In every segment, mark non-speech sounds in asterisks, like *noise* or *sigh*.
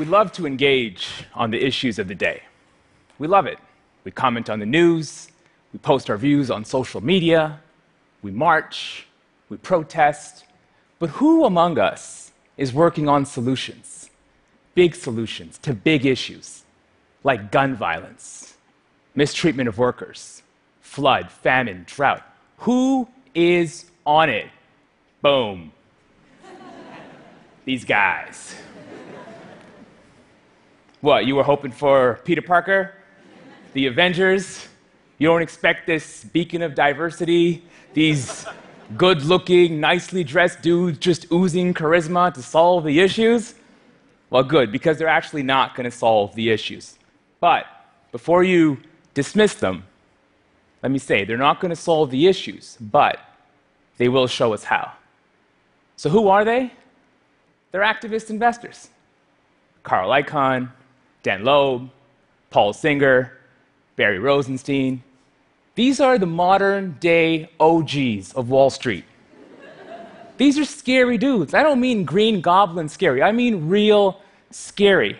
we love to engage on the issues of the day. We love it. We comment on the news, we post our views on social media, we march, we protest. But who among us is working on solutions, big solutions to big issues like gun violence, mistreatment of workers, flood, famine, drought? Who is on it? Boom. These guys. What, you were hoping for Peter Parker? The Avengers? You don't expect this beacon of diversity, these good looking, nicely dressed dudes just oozing charisma to solve the issues? Well, good, because they're actually not going to solve the issues. But before you dismiss them, let me say they're not going to solve the issues, but they will show us how. So, who are they? They're activist investors. Carl Icahn, Dan Loeb, Paul Singer, Barry Rosenstein. These are the modern day OGs of Wall Street. These are scary dudes. I don't mean green goblin scary, I mean real scary.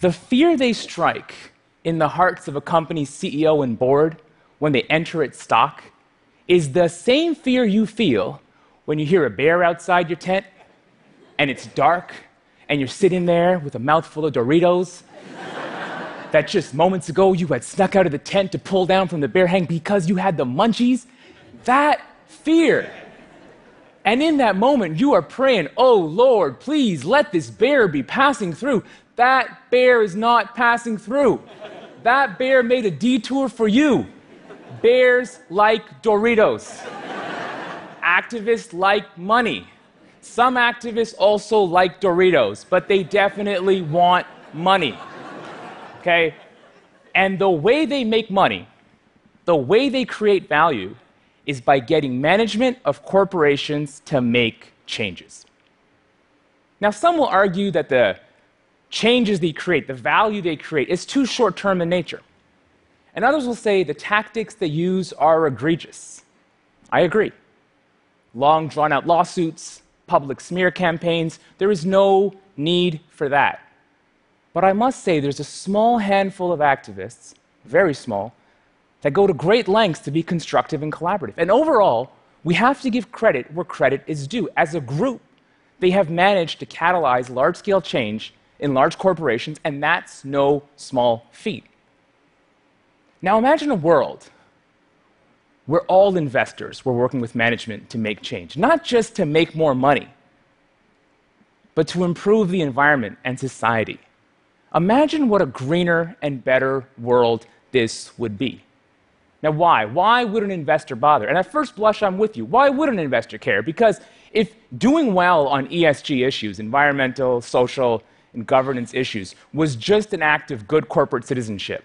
The fear they strike in the hearts of a company's CEO and board when they enter its stock is the same fear you feel when you hear a bear outside your tent and it's dark and you're sitting there with a mouthful of Doritos that just moments ago you had snuck out of the tent to pull down from the bear hang because you had the munchies, that fear. And in that moment, you are praying, Oh Lord, please let this bear be passing through. That bear is not passing through. That bear made a detour for you. Bears like Doritos, activists like money. Some activists also like Doritos, but they definitely want money. Okay? And the way they make money, the way they create value, is by getting management of corporations to make changes. Now, some will argue that the changes they create, the value they create, is too short term in nature. And others will say the tactics they use are egregious. I agree. Long drawn out lawsuits, public smear campaigns. There is no need for that. But I must say, there's a small handful of activists, very small, that go to great lengths to be constructive and collaborative. And overall, we have to give credit where credit is due. As a group, they have managed to catalyze large scale change in large corporations, and that's no small feat. Now imagine a world we're all investors. We're working with management to make change, not just to make more money, but to improve the environment and society. Imagine what a greener and better world this would be. Now, why? Why would an investor bother? And at first blush, I'm with you. Why would an investor care? Because if doing well on ESG issues, environmental, social, and governance issues, was just an act of good corporate citizenship,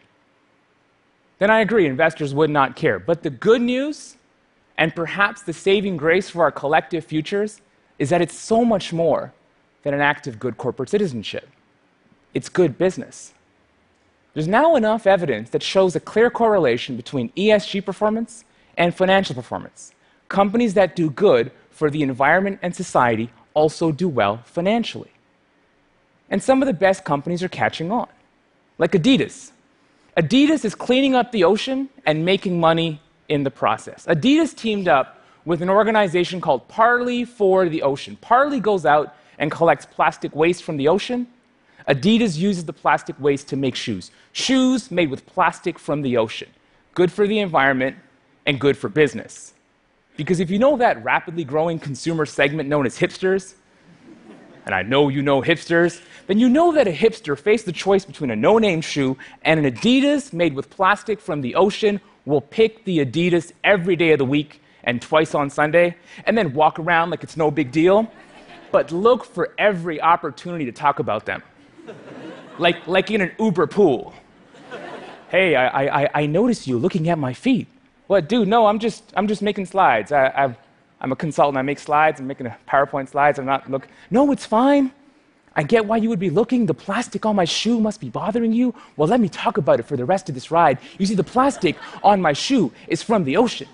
then I agree, investors would not care. But the good news, and perhaps the saving grace for our collective futures, is that it's so much more than an act of good corporate citizenship. It's good business. There's now enough evidence that shows a clear correlation between ESG performance and financial performance. Companies that do good for the environment and society also do well financially. And some of the best companies are catching on, like Adidas, Adidas is cleaning up the ocean and making money in the process. Adidas teamed up with an organization called Parley for the Ocean. Parley goes out and collects plastic waste from the ocean. Adidas uses the plastic waste to make shoes. Shoes made with plastic from the ocean. Good for the environment and good for business. Because if you know that rapidly growing consumer segment known as hipsters, and I know you know hipsters, then you know that a hipster faced the choice between a no name shoe and an Adidas made with plastic from the ocean will pick the Adidas every day of the week and twice on Sunday, and then walk around like it's no big deal, but look for every opportunity to talk about them. like, like in an Uber pool. Hey, I, I, I noticed you looking at my feet. What, dude? No, I'm just, I'm just making slides. I, I've, I'm a consultant. I make slides. I'm making a PowerPoint slides. I'm not look. No, it's fine. I get why you would be looking. The plastic on my shoe must be bothering you. Well, let me talk about it for the rest of this ride. You see, the plastic on my shoe is from the ocean.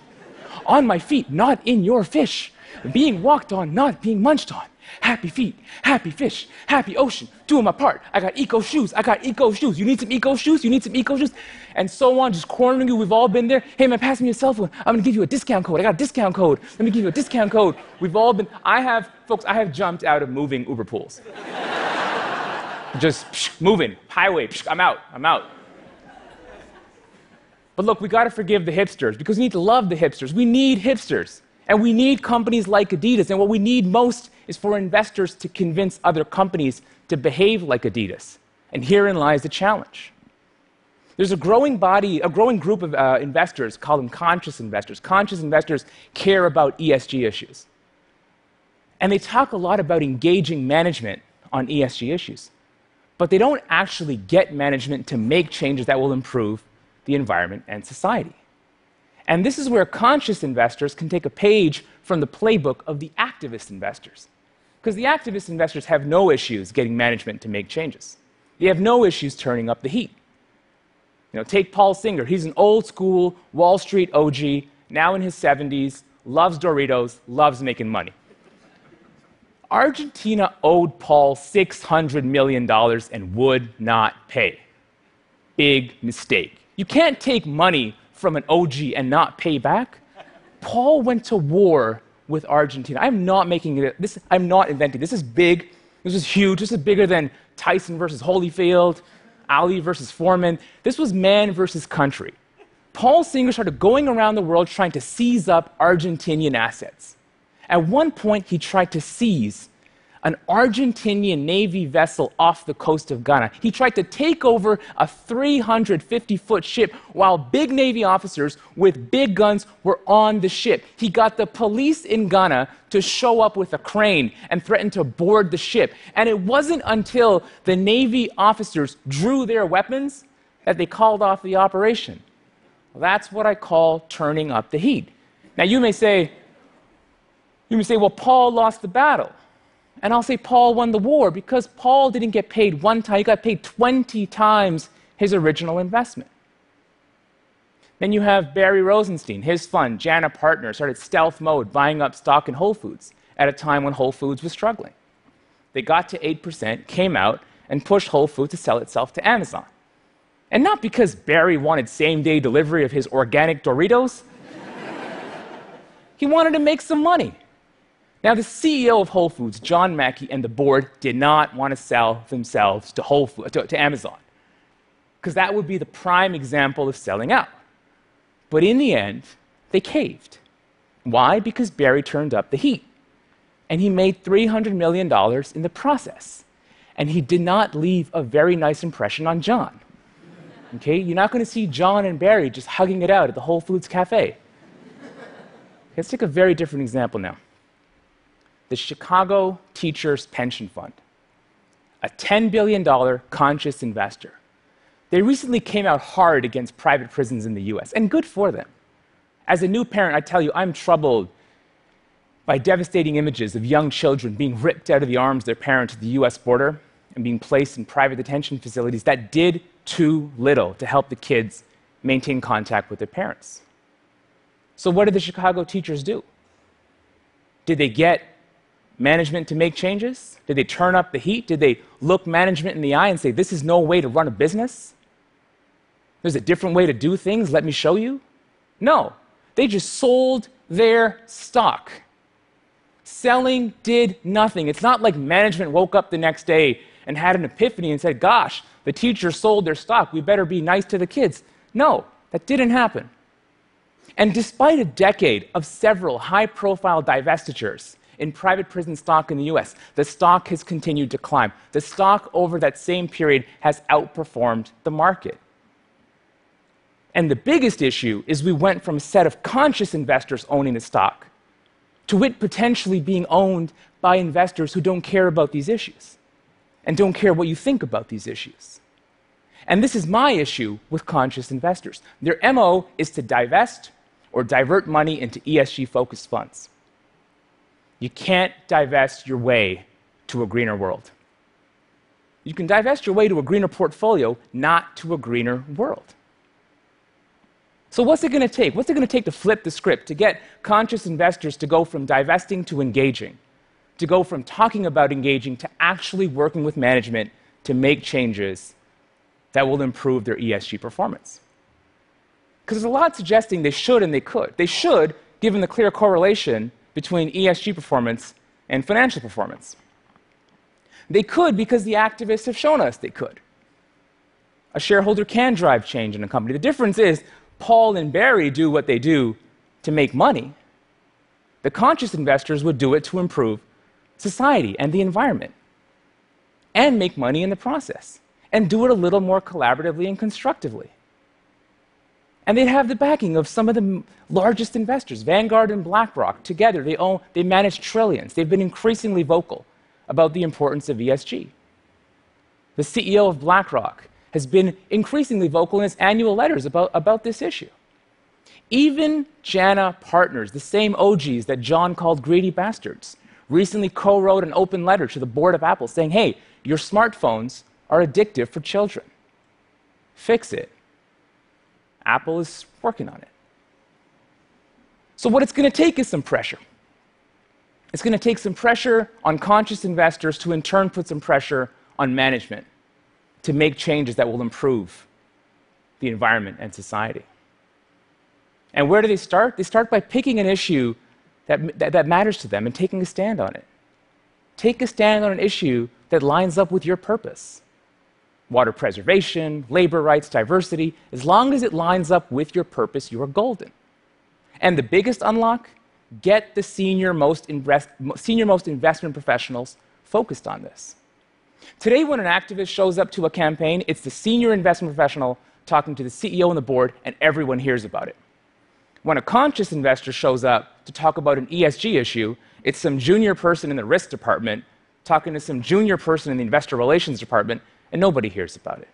On my feet, not in your fish. Being walked on, not being munched on. Happy feet, happy fish, happy ocean, doing my part. I got eco shoes, I got eco shoes. You need some eco shoes? You need some eco shoes? And so on, just cornering you. We've all been there. Hey man, pass me your cell phone. I'm gonna give you a discount code. I got a discount code. Let me give you a discount code. We've all been, I have, folks, I have jumped out of moving Uber pools. *laughs* just psh, moving, highway, psh, I'm out, I'm out. But look, we got to forgive the hipsters because we need to love the hipsters. We need hipsters. And we need companies like Adidas. And what we need most is for investors to convince other companies to behave like Adidas. And herein lies the challenge. There's a growing body, a growing group of uh, investors, call them conscious investors. Conscious investors care about ESG issues. And they talk a lot about engaging management on ESG issues. But they don't actually get management to make changes that will improve the environment and society. And this is where conscious investors can take a page from the playbook of the activist investors. Because the activist investors have no issues getting management to make changes. They have no issues turning up the heat. You know, take Paul Singer. He's an old school Wall Street OG, now in his 70s, loves Doritos, loves making money. Argentina owed Paul $600 million and would not pay. Big mistake. You can't take money from an OG and not pay back. Paul went to war with Argentina. I'm not making it, this, I'm not inventing. This is big. This is huge. This is bigger than Tyson versus Holyfield, Ali versus Foreman. This was man versus country. Paul Singer started going around the world trying to seize up Argentinian assets. At one point, he tried to seize an Argentinian Navy vessel off the coast of Ghana. He tried to take over a 350 foot ship while big Navy officers with big guns were on the ship. He got the police in Ghana to show up with a crane and threaten to board the ship. And it wasn't until the Navy officers drew their weapons that they called off the operation. Well, that's what I call turning up the heat. Now, you may say, you may say, well, Paul lost the battle. And I'll say Paul won the war because Paul didn't get paid one time, he got paid 20 times his original investment. Then you have Barry Rosenstein, his fund, Jana Partner, started stealth mode, buying up stock in Whole Foods at a time when Whole Foods was struggling. They got to 8%, came out, and pushed Whole Foods to sell itself to Amazon. And not because Barry wanted same day delivery of his organic Doritos, *laughs* he wanted to make some money. Now, the CEO of Whole Foods, John Mackey, and the board did not want to sell themselves to, Whole Foods, to, to Amazon, because that would be the prime example of selling out. But in the end, they caved. Why? Because Barry turned up the heat. And he made $300 million in the process. And he did not leave a very nice impression on John. Okay? You're not going to see John and Barry just hugging it out at the Whole Foods cafe. Let's take a very different example now the Chicago Teachers Pension Fund, a $10 billion conscious investor. They recently came out hard against private prisons in the US, and good for them. As a new parent, I tell you, I'm troubled by devastating images of young children being ripped out of the arms of their parents at the US border and being placed in private detention facilities that did too little to help the kids maintain contact with their parents. So, what did the Chicago teachers do? Did they get management to make changes? Did they turn up the heat? Did they look management in the eye and say, This is no way to run a business? There's a different way to do things. Let me show you? No. They just sold their stock. Selling did nothing. It's not like management woke up the next day and had an epiphany and said, Gosh, the teachers sold their stock. We better be nice to the kids. No, that didn't happen. And despite a decade of several high profile divestitures, in private prison stock in the US, the stock has continued to climb. The stock over that same period has outperformed the market. And the biggest issue is we went from a set of conscious investors owning the stock to it potentially being owned by investors who don't care about these issues and don't care what you think about these issues. And this is my issue with conscious investors. Their MO is to divest or divert money into ESG focused funds. You can't divest your way to a greener world. You can divest your way to a greener portfolio, not to a greener world. So, what's it going to take? What's it going to take to flip the script, to get conscious investors to go from divesting to engaging, to go from talking about engaging to actually working with management to make changes that will improve their ESG performance. Because there's a lot suggesting they should and they could. They should, given the clear correlation between ESG performance and financial performance. They could because the activists have shown us they could. A shareholder can drive change in a company. The difference is Paul and Barry do what they do to make money. The conscious investors would do it to improve society and the environment and make money in the process and do it a little more collaboratively and constructively. And they'd have the backing of some of the largest investors, Vanguard and BlackRock. Together, they, own, they manage trillions. They've been increasingly vocal about the importance of ESG. The CEO of BlackRock has been increasingly vocal in his annual letters about, about this issue. Even JANA Partners, the same OGs that John called greedy bastards, recently co wrote an open letter to the board of Apple saying, hey, your smartphones are addictive for children. Fix it. Apple is working on it. So, what it's going to take is some pressure. It's going to take some pressure on conscious investors to, in turn, put some pressure on management to make changes that will improve the environment and society. And where do they start? They start by picking an issue that, that, that, matters to them and taking a stand on it. Take a stand on an issue that lines up with your purpose water preservation, labor rights, diversity, as long as it lines up with your purpose, you are golden. And the biggest unlock get the senior most, invest, senior most investment professionals focused on this. Today, when an activist shows up to a campaign, it's the senior investment professional talking to the CEO and the board, and everyone hears about it. When a conscious investor shows up to talk about an ESG issue, it's some junior person in the risk department talking to some junior person in the investor relations department, and nobody hears about it.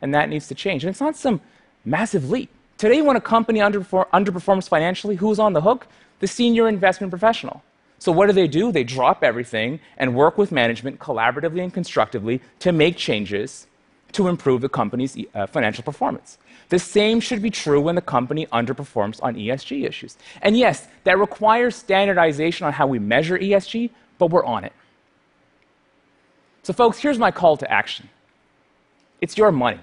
And that needs to change. And it's not some massive leap. Today, when a company underperforms financially, who's on the hook? The senior investment professional. So, what do they do? They drop everything and work with management collaboratively and constructively to make changes to improve the company's uh, financial performance. The same should be true when the company underperforms on ESG issues. And yes, that requires standardization on how we measure ESG, but we're on it. So, folks, here's my call to action it's your money,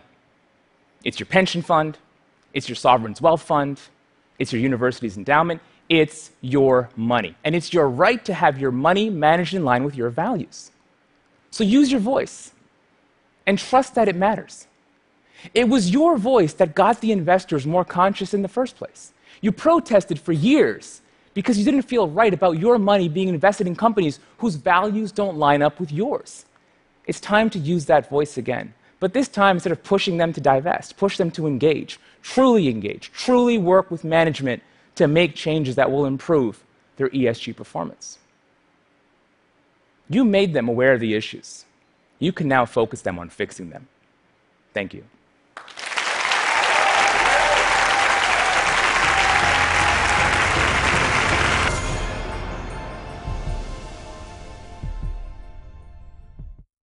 it's your pension fund, it's your sovereign's wealth fund, it's your university's endowment. It's your money. And it's your right to have your money managed in line with your values. So use your voice and trust that it matters. It was your voice that got the investors more conscious in the first place. You protested for years because you didn't feel right about your money being invested in companies whose values don't line up with yours. It's time to use that voice again. But this time, instead of pushing them to divest, push them to engage, truly engage, truly work with management to make changes that will improve their ESG performance. You made them aware of the issues. You can now focus them on fixing them. Thank you.